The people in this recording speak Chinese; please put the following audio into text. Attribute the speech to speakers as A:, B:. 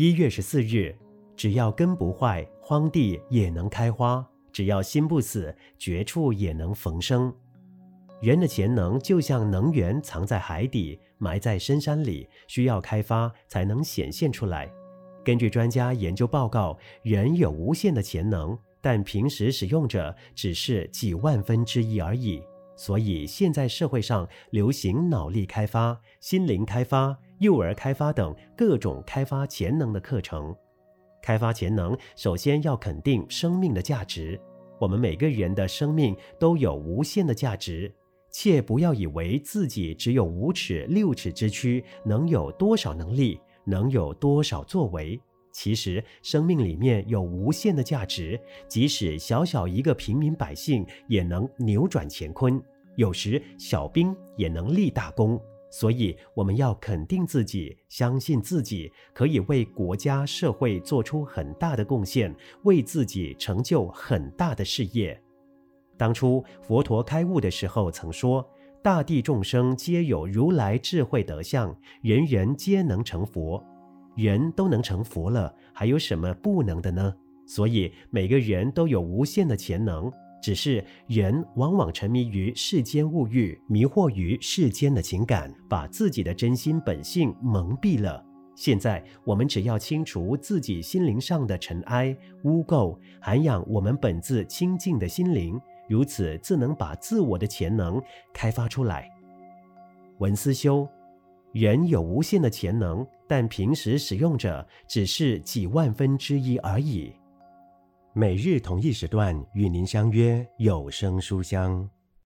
A: 一月十四日，只要根不坏，荒地也能开花；只要心不死，绝处也能逢生。人的潜能就像能源藏在海底，埋在深山里，需要开发才能显现出来。根据专家研究报告，人有无限的潜能，但平时使用者只是几万分之一而已。所以现在社会上流行脑力开发、心灵开发、幼儿开发等各种开发潜能的课程。开发潜能，首先要肯定生命的价值。我们每个人的生命都有无限的价值。切不要以为自己只有五尺六尺之躯，能有多少能力，能有多少作为。其实生命里面有无限的价值，即使小小一个平民百姓也能扭转乾坤，有时小兵也能立大功。所以我们要肯定自己，相信自己可以为国家社会做出很大的贡献，为自己成就很大的事业。当初佛陀开悟的时候曾说：“大地众生皆有如来智慧德相，人人皆能成佛。人都能成佛了，还有什么不能的呢？所以每个人都有无限的潜能，只是人往往沉迷于世间物欲，迷惑于世间的情感，把自己的真心本性蒙蔽了。现在我们只要清除自己心灵上的尘埃污垢，涵养我们本自清净的心灵。”如此，自能把自我的潜能开发出来。文思修，人有无限的潜能，但平时使用者只是几万分之一而已。每日同一时段与您相约有声书香。